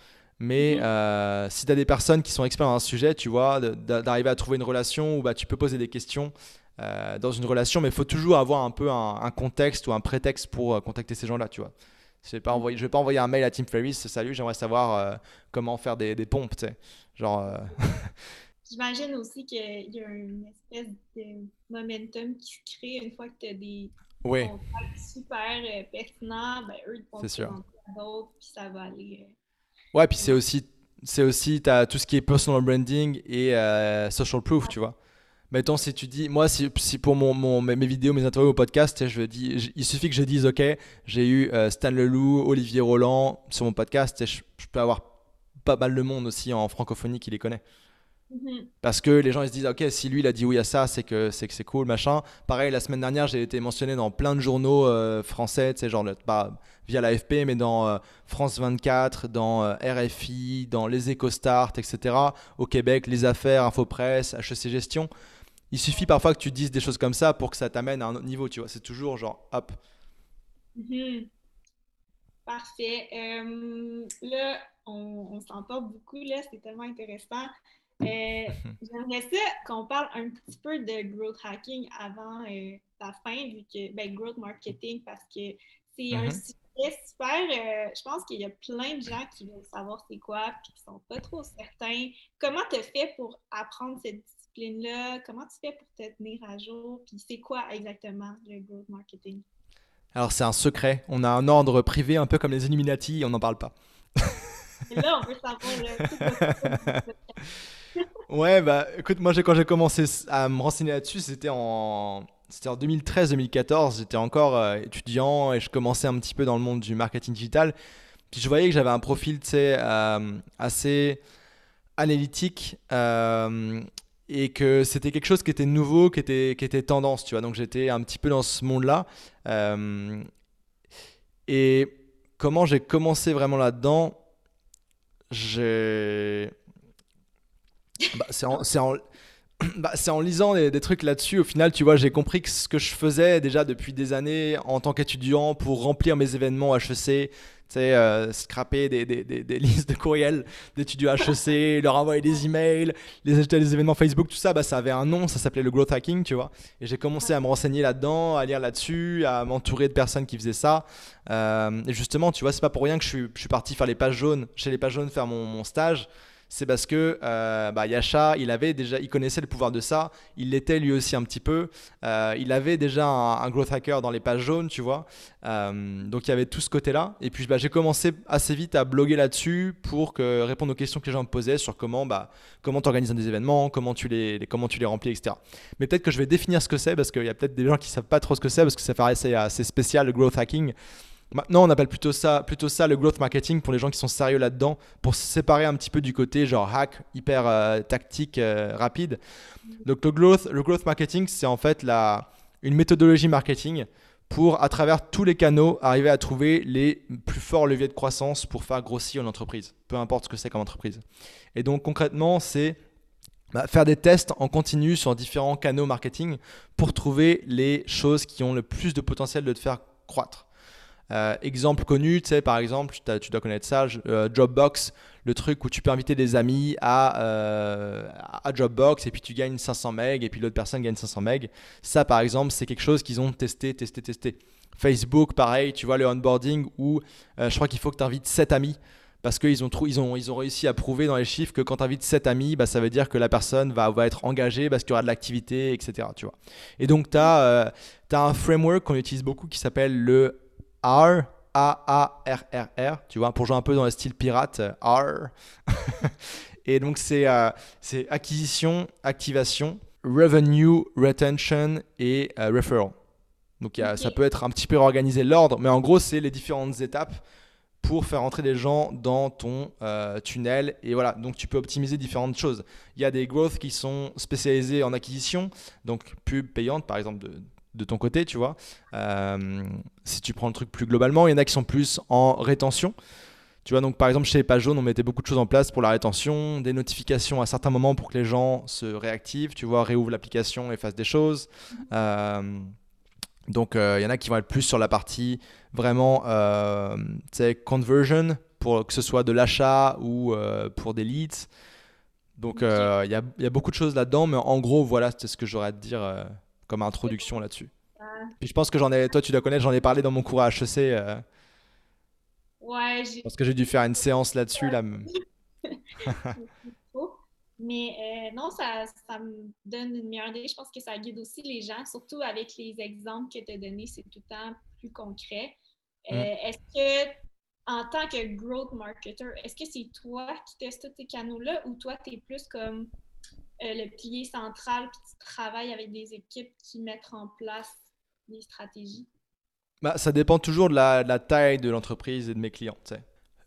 Mais mhm. euh, si tu as des personnes qui sont experts dans un sujet, tu vois, d'arriver à trouver une relation où bah, tu peux poser des questions euh, dans une relation, mais il faut toujours avoir un peu un, contexte ou un prétexte pour euh, contacter ces gens-là, tu vois. Je ne vais, vais, pas envoyer un mail à Tim Ferriss, salut, j'aimerais savoir comment faire des, des pompes, tu sais. Genre. J'imagine aussi qu'il y a une espèce de momentum qui se crée une fois que tu as des contacts super pertinents, ben, eux, ils vont à d'autres, puis ça va aller Ouais, puis c'est aussi, c'est aussi as tout ce qui est personal branding et euh, social proof, tu vois. Mettons, si tu dis, moi, si, si pour mon, mes vidéos, mes interviews au podcast, je dis, il suffit que je dise, OK, j'ai eu euh, Stan Leloup, Olivier Roland sur mon podcast, je, je peux avoir pas mal de monde aussi en francophonie qui les connaît. Mhm. Parce que les gens ils se disent ok si lui il a dit oui à ça c'est que c'est que c'est cool machin. Pareil la semaine dernière j'ai été mentionné dans plein de journaux euh, français, tu sais genre pas via l'AFP mais dans euh, France 24, dans euh, RFI, dans les EcoStart, etc. Au Québec les affaires, Infopresse, HEC Gestion. Il suffit parfois que tu dises des choses comme ça pour que ça t'amène à un autre niveau, tu vois. C'est toujours genre hop. Mhm. Parfait. là, on, on s'entend beaucoup, là, c'est tellement intéressant. Euh, j'aimerais ça qu'on parle un petit peu de growth hacking avant euh, la fin, vu que ben, growth marketing, parce que c'est un mm-hmm. sujet super. Euh, je pense qu'il y a plein de gens qui veulent savoir c'est quoi, puis qui sont pas trop certains. Comment tu fait pour apprendre cette discipline-là? Comment tu fais pour te tenir à jour? Puis c'est quoi exactement le growth marketing? Alors, c'est un secret. On a un ordre privé, un peu comme les Illuminati, on n'en parle pas. là, on veut savoir le ouais, bah écoute, moi quand j'ai commencé à me renseigner là-dessus, c'était en, en 2013-2014. J'étais encore euh, étudiant et je commençais un petit peu dans le monde du marketing digital. Puis je voyais que j'avais un profil euh, assez analytique euh, et que c'était quelque chose qui était nouveau, qui était, qui était tendance, tu vois. Donc j'étais un petit peu dans ce monde-là. et comment j'ai commencé vraiment là-dedans j'ai bah, c'est en, bah, lisant des, trucs là-dessus, au final, tu vois, j'ai compris que ce que je faisais déjà depuis des années en tant qu'étudiant pour remplir mes événements HEC, euh, scraper des, des, listes de courriels d'étudiants HEC, leur envoyer des emails, les acheter des événements Facebook, tout ça, bah, ça avait un nom, ça s'appelait le growth hacking, tu vois. Et j'ai commencé à me renseigner là-dedans, à lire là-dessus, à m'entourer de personnes qui faisaient ça. Euh, et justement, tu vois, c'est pas pour rien que je suis, parti faire les pages jaunes, chez les pages jaunes faire mon stage c'est parce que euh, bah, Yasha, il avait déjà, il connaissait le pouvoir de ça, il l'était lui aussi un petit peu, euh, il avait déjà un, growth hacker dans les pages jaunes, tu vois, euh, donc il y avait tout ce côté-là. Et puis bah, j'ai commencé assez vite à bloguer là-dessus pour que, répondre aux questions que les gens me posaient sur comment, bah, comment tu organises des événements, comment tu les, comment tu les remplis, etc. Mais peut-être que je vais définir ce que c'est parce qu'il y a peut-être des gens qui savent pas trop ce que c'est parce que ça assez, assez spécial le growth hacking. Maintenant, on appelle plutôt ça, plutôt ça le growth marketing pour les gens qui sont sérieux là-dedans, pour se séparer un petit peu du côté genre hack, hyper euh, tactique, euh, rapide. Donc le growth, le growth marketing, c'est en fait la, une méthodologie marketing pour, à travers tous les canaux, arriver à trouver les plus forts leviers de croissance pour faire grossir une entreprise, peu importe ce que c'est comme entreprise. Et donc concrètement, c'est bah, faire des tests en continu sur différents canaux marketing pour trouver les choses qui ont le plus de potentiel de te faire croître. Exemple connu, tu sais, par exemple, tu dois connaître ça, Dropbox, le truc où tu peux inviter des amis à, à Dropbox et puis tu gagnes 500 MB et puis l'autre personne gagne 500 MB. Ça, par exemple, c'est quelque chose qu'ils ont testé, testé, testé. Facebook, pareil, tu vois, le onboarding où je crois qu'il faut que tu invites 7 amis parce qu'ils ont, ils ont, ils ont réussi à prouver dans les chiffres que quand tu invites 7 amis, bah, ça veut dire que la personne va, va être engagée parce qu'il y aura de l'activité, etc. Tu vois. Et donc, tu as, euh, un framework qu'on utilise beaucoup qui s'appelle le R, A-A-R-R-R, tu vois, pour jouer un peu dans le style pirate, euh, R. Et donc, euh, c'est acquisition, activation, revenue, retention et referral. Donc, ça peut être un petit peu organisé l'ordre, mais en gros, c'est les différentes étapes pour faire entrer des gens dans ton euh, tunnel. Et voilà, donc tu peux optimiser différentes choses. Il y a des growths qui sont spécialisés en acquisition, donc pub payante par exemple de, de ton côté, tu vois. Euh, si tu prends le truc plus globalement, il y en a qui sont plus en rétention. Tu vois, donc par exemple chez les pages on mettait beaucoup de choses en place pour la rétention, des notifications à certains moments pour que les gens se réactivent, tu vois, réouvrent l'application et fassent des choses. Euh, donc il y en a qui vont être plus sur la partie vraiment euh, conversion, pour que ce soit de l'achat ou euh, pour des leads. Donc euh, il y, a, y, a, beaucoup de choses là-dedans, mais en gros, voilà, c'est ce que j'aurais à te dire euh, comme introduction là-dessus. Puis je pense que j'en ai, toi tu dois connaître, j'en ai parlé dans mon cours à HEC. ouais, Parce que j'ai dû faire une séance là-dessus. Là. Mais euh, non, ça, ça, me donne une meilleure idée. Je pense que ça guide aussi les gens, surtout avec les exemples que tu as donnés, c'est tout le temps plus concret. Euh, mm. Est-ce que, en tant que growth marketer, est-ce que c'est toi qui testes tous ces canaux-là ou toi, tu es plus comme euh, le pilier central puis tu travailles avec des équipes qui mettent en place des stratégies? Bah, ça dépend toujours de la, taille de l'entreprise et de mes clients.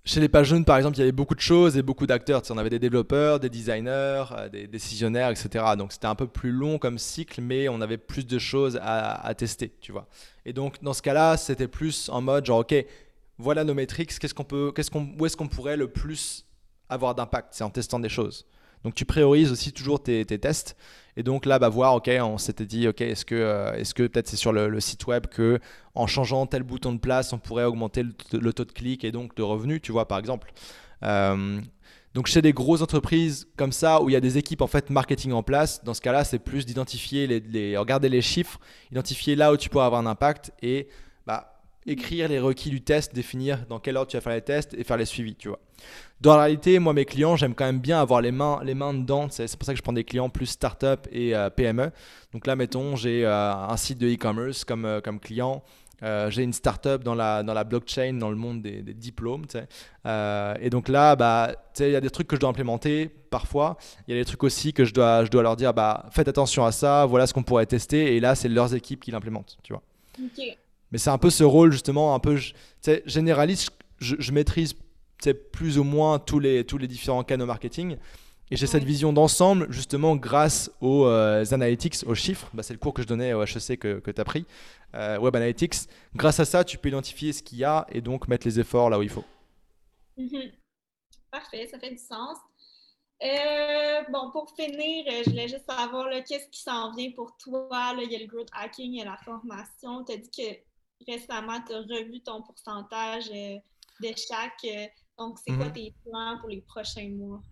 Chez les pages jaunes, par exemple, il y avait beaucoup de choses et beaucoup d'acteurs. On avait des développeurs, des designers, euh, des décisionnaires, etc. Donc c'était un peu plus long comme cycle, mais on avait plus de choses à, à tester, tu vois. Et donc dans ce cas-là, c'était plus en mode genre, ok, voilà nos métriques, qu'est-ce qu'on peut, qu'est-ce qu'on, où est-ce qu'on pourrait le plus avoir d'impact C'est en testant des choses? Donc tu priorises aussi toujours tes, tes tests et donc là, bah, voir, ok, on s'était dit, ok, est-ce que, euh, est-ce que peut-être c'est sur le, site web que en changeant tel bouton de place, on pourrait augmenter le, taux de clic et donc de revenus, tu vois, par exemple. Euh, donc chez des grosses entreprises comme ça, où il y a des équipes en fait marketing en place, dans ce cas-là, c'est plus d'identifier, les, regarder les chiffres, identifier là où tu pourrais avoir un impact et bah, écrire les requis du test, définir dans quel ordre tu vas faire les tests et faire les suivis, tu vois. Dans la réalité, moi, mes clients, j'aime quand même bien avoir les mains, les mains dedans. C'est pour ça que je prends des clients plus start-up et euh, PME. Donc là, mettons, j'ai euh, un site de e-commerce comme, euh, comme client. j'ai une start-up dans la, dans la blockchain, dans le monde des, diplômes. et donc là, bah, il y a des trucs que je dois implémenter parfois. Il y a des trucs aussi que je dois, je dois leur dire bah, faites attention à ça, voilà ce qu'on pourrait tester. Et là, c'est leurs équipes qui l'implémentent. Tu vois. Mais c'est un peu ce rôle, justement, un peu généraliste. Je, je maîtrise plus ou moins tous les, tous les différents canaux marketing. Et j'ai cette vision d'ensemble, justement, grâce aux euh, analytics, aux chiffres. Bah, c'est le cours que je donnais au HEC que, que tu as pris, euh, Web Analytics. Grâce à ça, tu peux identifier ce qu'il y a et donc mettre les efforts là où il faut. Mhm. Parfait, ça fait du sens. Euh, bon, pour finir, je voulais juste savoir qu'est-ce qui s'en vient pour toi? Là, il y a le growth hacking, il y a la formation. Tu as dit que récemment, tu as revu ton pourcentage de chaque. Donc, c'est quoi mhm. tes plans pour les prochains mois?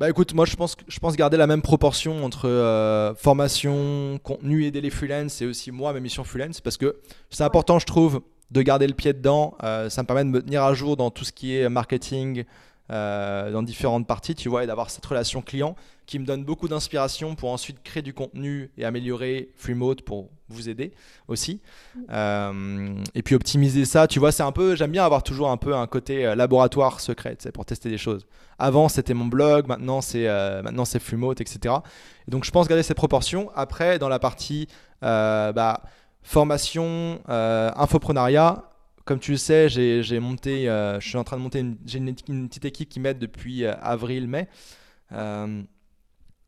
Bah écoute, moi je pense, je pense garder la même proportion entre euh, formation, contenu, aider les freelance et aussi moi, ma mission freelance, parce que c'est important, je trouve, de garder le pied dedans. Euh, ça me permet de me tenir à jour dans tout ce qui est marketing, euh, dans différentes parties, tu vois, et d'avoir cette relation client qui me donne beaucoup d'inspiration pour ensuite créer du contenu et améliorer Freemode pour vous aider aussi. Euh, et puis optimiser ça, tu vois, c'est un peu, j'aime bien avoir toujours un peu un côté euh, laboratoire secret, c'est pour tester des choses. Avant, c'était mon blog, maintenant c'est euh, maintenant c'est etc. Et donc je pense garder cette proportion. Après, dans la partie bah, formation, infoprenariat, comme tu le sais, j'ai monté, euh, je suis en train de monter une, une, petite équipe qui m'aide depuis euh, avril-mai. Euh,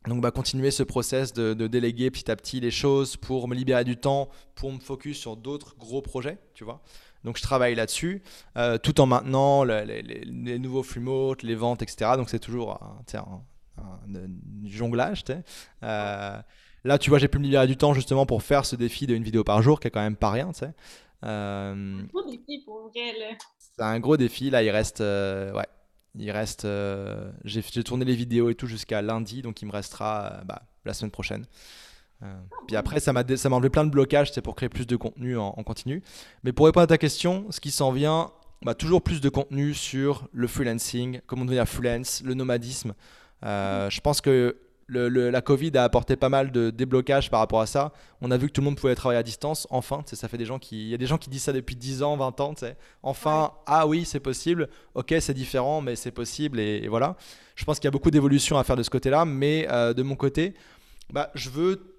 donc, bah, continuer ce process de, déléguer petit à petit les choses pour me libérer du temps, pour me focus sur d'autres gros projets, tu vois. Donc, je travaille là-dessus, tout en maintenant les, nouveaux flux les ventes, etc. Donc, c'est toujours un, un, jonglage, là, tu vois, j'ai pu me libérer du temps justement pour faire ce défi d'une vidéo par jour, qui est quand même pas rien, tu sais. Euh, un gros défi pour. C'est un gros défi. Là, il reste. ouais. Il reste. J'ai tourné les vidéos et tout jusqu'à lundi, donc il me restera bah, la semaine prochaine. puis après, ça m'a enlevé plein de blocages, c'est pour créer plus de contenu en, continu. Mais pour répondre à ta question, ce qui s'en vient, bah, toujours plus de contenu sur le freelancing, comment devenir freelance, le nomadisme. Euh, je pense que la Covid a apporté pas mal de déblocage par rapport à ça. On a vu que tout le monde pouvait travailler à distance. Enfin, ça fait des gens qui, il y a des gens qui disent ça depuis 10 ans, 20 ans. Enfin, ah oui, c'est possible. Ok, c'est différent, mais c'est possible et, voilà. Je pense qu'il y a beaucoup d'évolution à faire de ce côté-là, mais euh, de mon côté, bah, je veux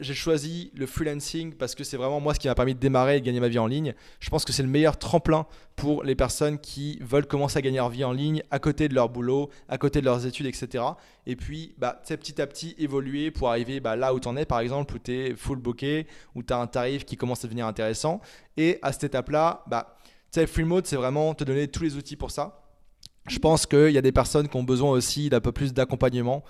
j'ai choisi le freelancing parce que c'est vraiment moi ce qui m'a permis de démarrer et de gagner ma vie en ligne. Je pense que c'est le meilleur tremplin pour les personnes qui veulent commencer à gagner leur vie en ligne à côté de leur boulot, à côté de leurs études, etc. Et puis, bah, petit à petit évoluer pour arriver bah, là où tu en es, par exemple, où tu es full booké, où tu as un tarif qui commence à devenir intéressant. Et à cette étape-là, bah, Free Mode, c'est vraiment te donner tous les outils pour ça. Je pense qu'il y a des personnes qui ont besoin aussi d'un peu plus d'accompagnement.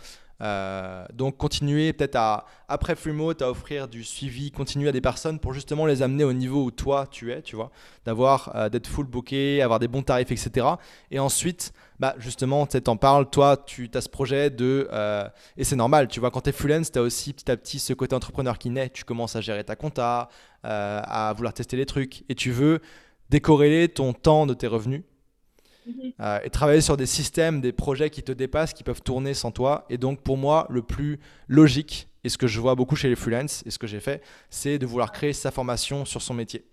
Euh, donc continuer peut-être à, après Freemote, à offrir du suivi continu à des personnes pour justement les amener au niveau où toi tu es, tu vois, d'avoir, euh, d'être full booké, avoir des bons tarifs, etc. Et ensuite, bah justement, tu en parles, toi tu as ce projet de, euh, et c'est normal, tu vois, quand tu es freelance, tu as aussi petit à petit ce côté entrepreneur qui naît, tu commences à gérer ta compta, à vouloir tester les trucs, et tu veux décorréler ton temps de tes revenus Mhm. Euh, et travailler sur des systèmes, des projets qui te dépassent, qui peuvent tourner sans toi. Et donc pour moi, le plus logique, et ce que je vois beaucoup chez les freelances, et ce que j'ai fait, c'est de vouloir créer sa formation sur son métier.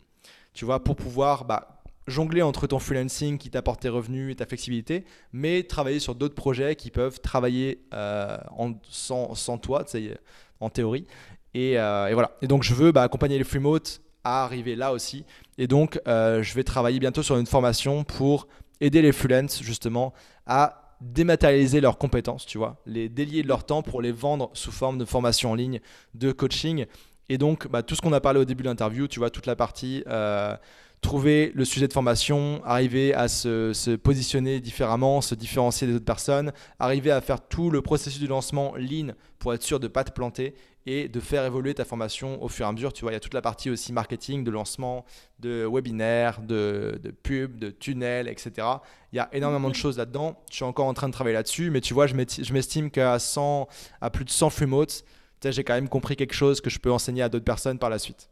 Tu vois, pour pouvoir bah, jongler entre ton freelancing qui t'apporte tes revenus et ta flexibilité, mais travailler sur d'autres projets qui peuvent travailler euh, sans, toi, en théorie. Et, euh, et, voilà. Et donc je veux bah, accompagner les freemotes à arriver là aussi. Et donc je vais travailler bientôt sur une formation pour aider les freelances justement à dématérialiser leurs compétences, tu vois, les délier de leur temps pour les vendre sous forme de formation en ligne, de coaching. Et donc, bah, tout ce qu'on a parlé au début de l'interview, tu vois, toute la partie euh, trouver le sujet de formation, arriver à se, se, positionner différemment, se différencier des autres personnes, arriver à faire tout le processus de lancement lean pour être sûr de ne pas te planter et de faire évoluer ta formation au fur et à mesure. Tu vois, il y a toute la partie aussi marketing, de lancement, de webinaire, de, de pub, de tunnel, etc. Il y a énormément de choses là-dedans. Je suis encore en train de travailler là-dessus, mais tu vois, je m'estime qu'à 100, à plus de 100 freemotes, j'ai quand même compris quelque chose que je peux enseigner à d'autres personnes par la suite.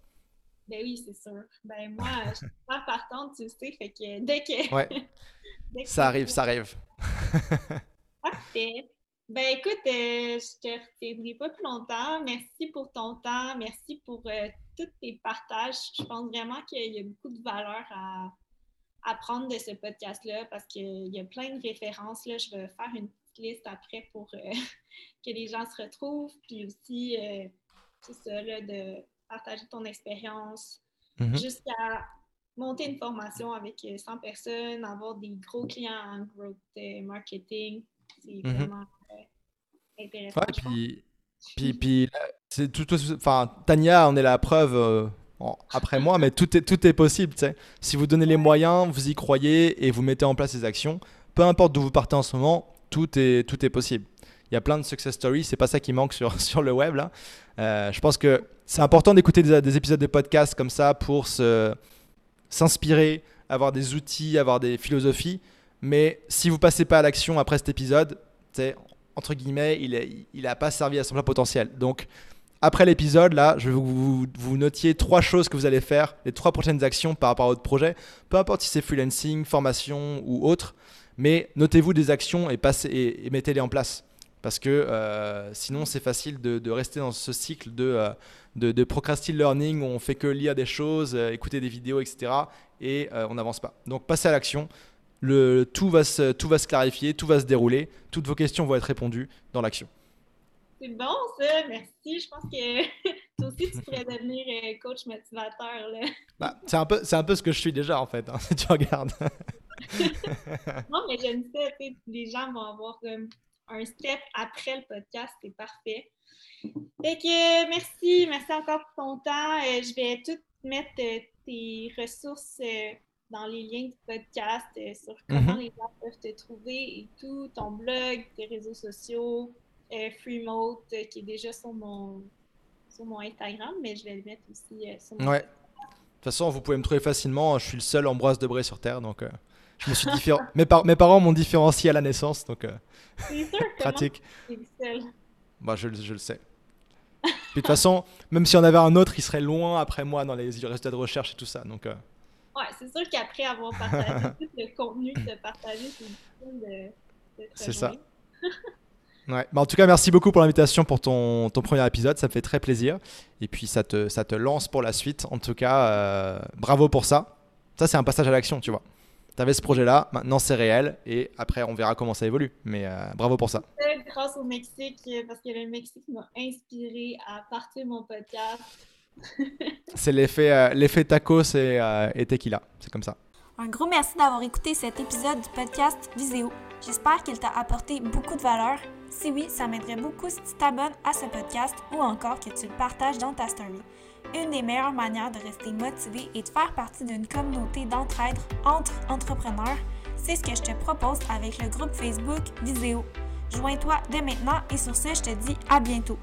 Ben oui, c'est sûr. Ben moi, je suis pas partante, tu sais, fait que dès que... Ouais. ça arrive, ça arrive. Parfait. Ben écoute, euh, je te retiendrai pas plus longtemps. Merci pour ton temps. Merci pour euh, tous tes partages. Je pense vraiment qu'il y a beaucoup de valeur à, apprendre de ce podcast-là parce qu'il y a plein de références. Là. Je vais faire une petite liste après pour euh, que les gens se retrouvent. Puis aussi, c'est ça, là, de partager ton expérience mm-hmm. jusqu'à monter une formation avec 100 personnes, avoir des gros clients en growth marketing. C'est intéressant. Ouais, puis, puis, puis c'est tout, enfin, Tania, on est la preuve. Euh, après moi, mais tout est, tout est possible. sais. Si vous donnez les moyens, vous y croyez et vous mettez en place les actions, peu importe d'où vous partez en ce moment, tout est, tout est possible. Il y a plein de success stories, c'est pas ça qui manque sur, sur le web. Là. Euh, je pense que c'est important d'écouter des, des, épisodes de podcast comme ça pour s'inspirer, avoir des outils, avoir des philosophies. Mais si vous passez pas à l'action après cet épisode, entre guillemets, il n'a pas servi à son plein potentiel. Donc, après l'épisode, là, je vais vous, vous notiez trois choses que vous allez faire, les trois prochaines actions par rapport à votre projet, peu importe si c'est freelancing, formation ou autre, mais notez-vous des actions et, et, mettez-les en place. Parce que euh, sinon, c'est facile de, rester dans ce cycle de, euh, de, procrastinate learning où on fait que lire des choses, euh, écouter des vidéos, etc. Et on n'avance pas. Donc, passez à l'action tout, va se, tout va se clarifier, tout va se dérouler, toutes vos questions vont être répondues dans l'action. C'est bon ça, merci. Je pense que toi aussi tu pourrais devenir euh, coach motivateur. Bah, c'est, un peu, c'est un peu ce que je suis déjà en fait, hein, si tu regardes. non, mais j'aime ça, les gens vont avoir un step après le podcast, c'est parfait. Fait que merci, merci encore pour ton temps. Euh, je vais tout mettre euh, tes ressources dans les liens du podcast euh, sur comment mhm. les gens peuvent te trouver et tout, ton blog, tes réseaux sociaux, euh, Freemote, euh, qui est déjà sur mon, sur mon Instagram, mais je vais le mettre aussi sur mon Ouais. façon, vous pouvez me trouver facilement. Je suis le seul Ambroise Debré sur Terre, donc euh, je me suis différent. mes, mes, parents m'ont différencié à la naissance, donc euh, pratique. Bah, je, je le sais. Puis de toute façon, même si on avait un autre, il serait loin après moi dans les résultats de recherche et tout ça. Donc, euh. Ouais, c'est sûr qu'après avoir partagé tout le contenu que tu as partagé, c'est difficile de, de C'est ça. ouais. Bah, en tout cas, merci beaucoup pour l'invitation pour ton, ton, premier épisode. Ça me fait très plaisir. Et puis, ça te, ça te lance pour la suite. En tout cas, euh, bravo pour ça. Ça, c'est un passage à l'action, tu vois tu avais ce projet-là, maintenant c'est réel, et après on verra comment ça évolue. Mais euh, bravo pour ça. Grâce au Mexique, parce que le Mexique m'a inspiré à partir mon podcast. c'est l'effet, euh, l'effet tacos et, euh, et tequila, c'est comme ça. Un gros merci d'avoir écouté cet épisode du podcast Viséo. J'espère qu'il t'a apporté beaucoup de valeur. Si oui, ça m'aiderait beaucoup si tu t'abonnes à ce podcast ou encore que tu le partages dans ta story une des meilleures manières de rester motivé et de faire partie d'une communauté d'entraide entre entrepreneurs. C'est ce que je te propose avec le groupe Facebook Viséo. Joins-toi dès maintenant et sur ce, je te dis à bientôt.